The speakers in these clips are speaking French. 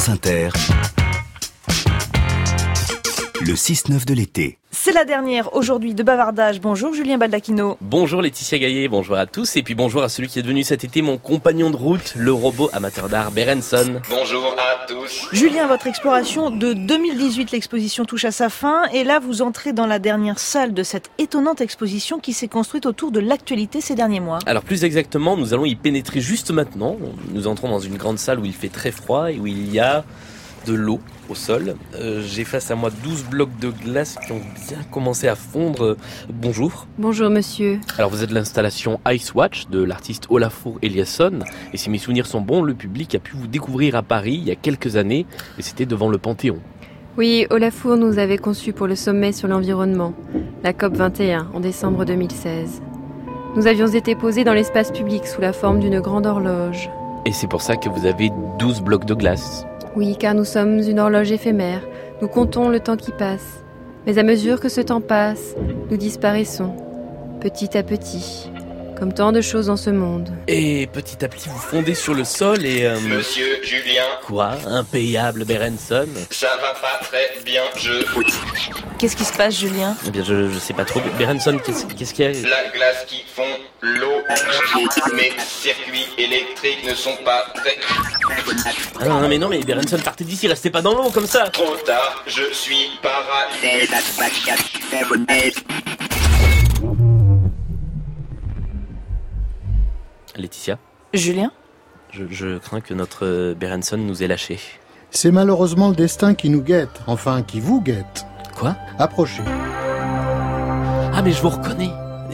France Inter, le 6-9 de l'été. C'est la dernière aujourd'hui de bavardage. Bonjour Julien Baldacchino. Bonjour Laetitia Gaillet, bonjour à tous et puis bonjour à celui qui est devenu cet été mon compagnon de route, le robot amateur d'art Berenson. Bonjour à tous. Julien, votre exploration de 2018, l'exposition touche à sa fin et là vous entrez dans la dernière salle de cette étonnante exposition qui s'est construite autour de l'actualité ces derniers mois. Alors plus exactement, nous allons y pénétrer juste maintenant. Nous entrons dans une grande salle où il fait très froid et où il y a de l'eau au sol. Euh, J'ai face à moi 12 blocs de glace qui ont bien commencé à fondre. Bonjour. Bonjour monsieur. Alors vous êtes l'installation Ice Watch de l'artiste Olafur Eliasson. Et si mes souvenirs sont bons, le public a pu vous découvrir à Paris il y a quelques années. Et c'était devant le Panthéon. Oui, Olafur nous avait conçu pour le sommet sur l'environnement, la COP 21, en décembre 2016. Nous avions été posés dans l'espace public sous la forme d'une grande horloge. Et c'est pour ça que vous avez 12 blocs de glace. Oui, car nous sommes une horloge éphémère. Nous comptons le temps qui passe. Mais à mesure que ce temps passe, nous disparaissons, petit à petit, comme tant de choses dans ce monde. Et petit à petit, vous fondez sur le sol et... euh, Monsieur Julien, Quoi? Impayable Berenson? Ça va pas très bien, je... Qu'est-ce qui se passe Julien? Eh bien, je, je sais pas trop. Berenson, qu'est-ce qu'est-ce qu'il y a? La glace qui fond, l'eau, mes circuits électriques ne sont pas très... Ah non, non, mais non, mais Berenson, partez d'ici, restez pas dans l'eau comme ça. Trop tard, je suis paralysé. Laetitia, Julien je, je crains que notre euh, Berenson nous ait lâchés. C'est malheureusement le destin qui nous guette, enfin qui vous guette. Quoi? Approchez. Ah, mais je vous reconnais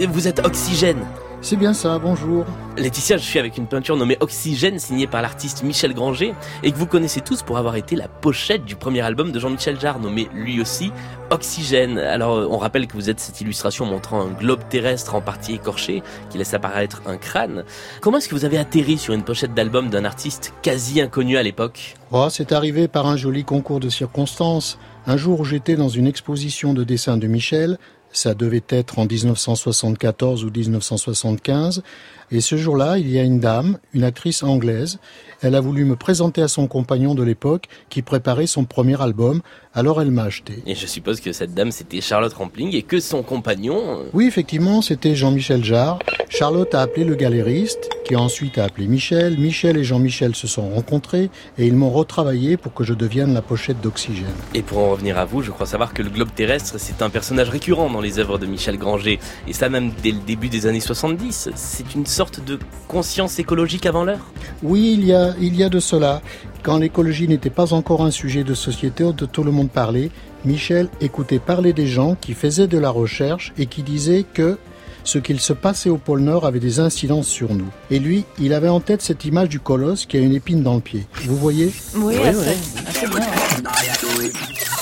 Vous êtes Oxygène C'est bien ça, bonjour. Laetitia, je suis avec une peinture nommée Oxygène, signée par l'artiste Michel Granger, et que vous connaissez tous pour avoir été la pochette du premier album de Jean-Michel Jarre, nommé lui aussi Oxygène. Alors, euh, on rappelle que vous êtes cette illustration montrant un globe terrestre en partie écorché, qui laisse apparaître un crâne. Comment est-ce que vous avez atterri sur une pochette d'album d'un artiste quasi inconnu à l'époque? Oh, c'est arrivé par un joli concours de circonstances. Un jour, j'étais dans une exposition de dessins de Michel. Ça devait être en 1974 ou 1975. Et ce jour-là, il y a une dame, une actrice anglaise. Elle a voulu me présenter à son compagnon de l'époque qui préparait son premier album. Alors elle m'a acheté. Et je suppose que cette dame c'était Charlotte Rampling et que son compagnon... euh, Oui, effectivement, c'était Jean-Michel Jarre. Charlotte a appelé le galériste, qui ensuite a appelé Michel. Michel et Jean-Michel se sont rencontrés et ils m'ont retravaillé pour que je devienne la pochette d'Oxygène. Et pour en revenir à vous, je crois savoir que le globe terrestre, c'est un personnage récurrent dans les œuvres de Michel Granger. Et ça même dès le début des années 70. C'est une sorte de conscience écologique avant l'heure? Oui, il y a, il y a de cela. Quand l'écologie n'était pas encore un sujet de société dont tout le monde parlait, Michel écoutait parler des gens qui faisaient de la recherche et qui disaient que ce qu'il se passait au pôle Nord avait des incidences sur nous. Et lui, il avait en tête cette image du colosse qui a une épine dans le pied. Vous voyez? Oui, Ouais, assez, ouais. assez bien. ouais.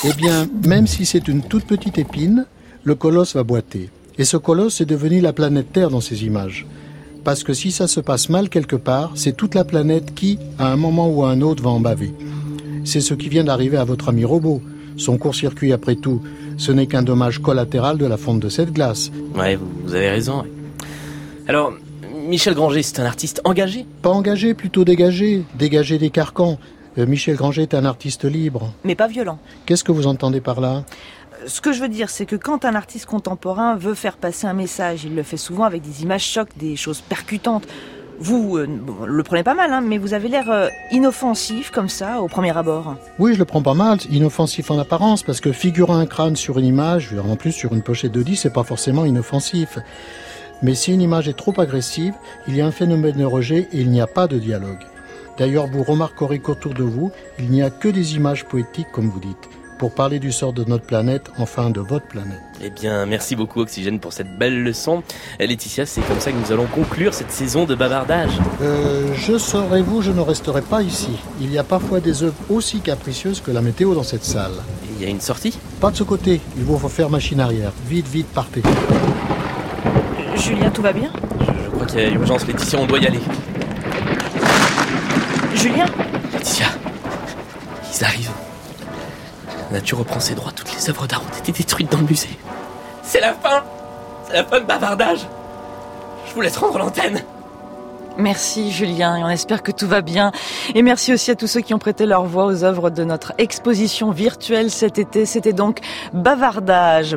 Eh bien, même si c'est une toute petite épine, le colosse va boiter. Et ce colosse est devenu la planète Terre dans ces images. Parce que si ça se passe mal quelque part, c'est toute la planète qui, à un moment ou à un autre, va en baver. C'est ce qui vient d'arriver à votre ami robot. Son court-circuit, après tout, ce n'est qu'un dommage collatéral de la fonte de cette glace. Ouais, vous, vous avez raison. ouais. Alors, Michel Granger, c'est un artiste engagé? Pas engagé, plutôt dégagé. Dégagé des carcans. Euh, Michel Granger est un artiste libre. Mais pas violent. Qu'est-ce que vous entendez par là? Ce que je veux dire, c'est que quand un artiste contemporain veut faire passer un message, il le fait souvent avec des images chocs, des choses percutantes. Vous euh, le prenez pas mal, hein, mais vous avez l'air euh, inoffensif comme ça au premier abord. Oui, je le prends pas mal, inoffensif en apparence, parce que figurer un crâne sur une image, en plus sur une pochette de disque, c'est pas forcément inoffensif. Mais si une image est trop agressive, il y a un phénomène de rejet et il n'y a pas de dialogue. D'ailleurs, vous remarquerez qu'autour de vous, il n'y a que des images poétiques, comme vous dites, pour parler du sort de notre planète, enfin de votre planète. Eh bien, merci beaucoup Oxygène pour cette belle leçon. Euh, Laetitia, c'est comme ça que nous allons conclure cette saison de bavardage. Euh, je serai vous, je ne resterai pas ici. Il y a parfois des œuvres aussi capricieuses que la météo dans cette salle. Il y a une sortie? Pas de ce côté, il vous faut faire machine arrière. Vite, vite, partez. Julien, tout va bien? Je, je crois qu'il y a urgence, Laetitia, on doit y aller. Julien? Laetitia, ils arrivent. Nature reprend ses droits, toutes les œuvres d'art ont été détruites dans le musée. C'est la fin C'est la fin de bavardage Je vous laisse rendre l'antenne Merci Julien, et on espère que tout va bien. Et merci aussi à tous ceux qui ont prêté leur voix aux œuvres de notre exposition virtuelle cet été. C'était donc Bavardage.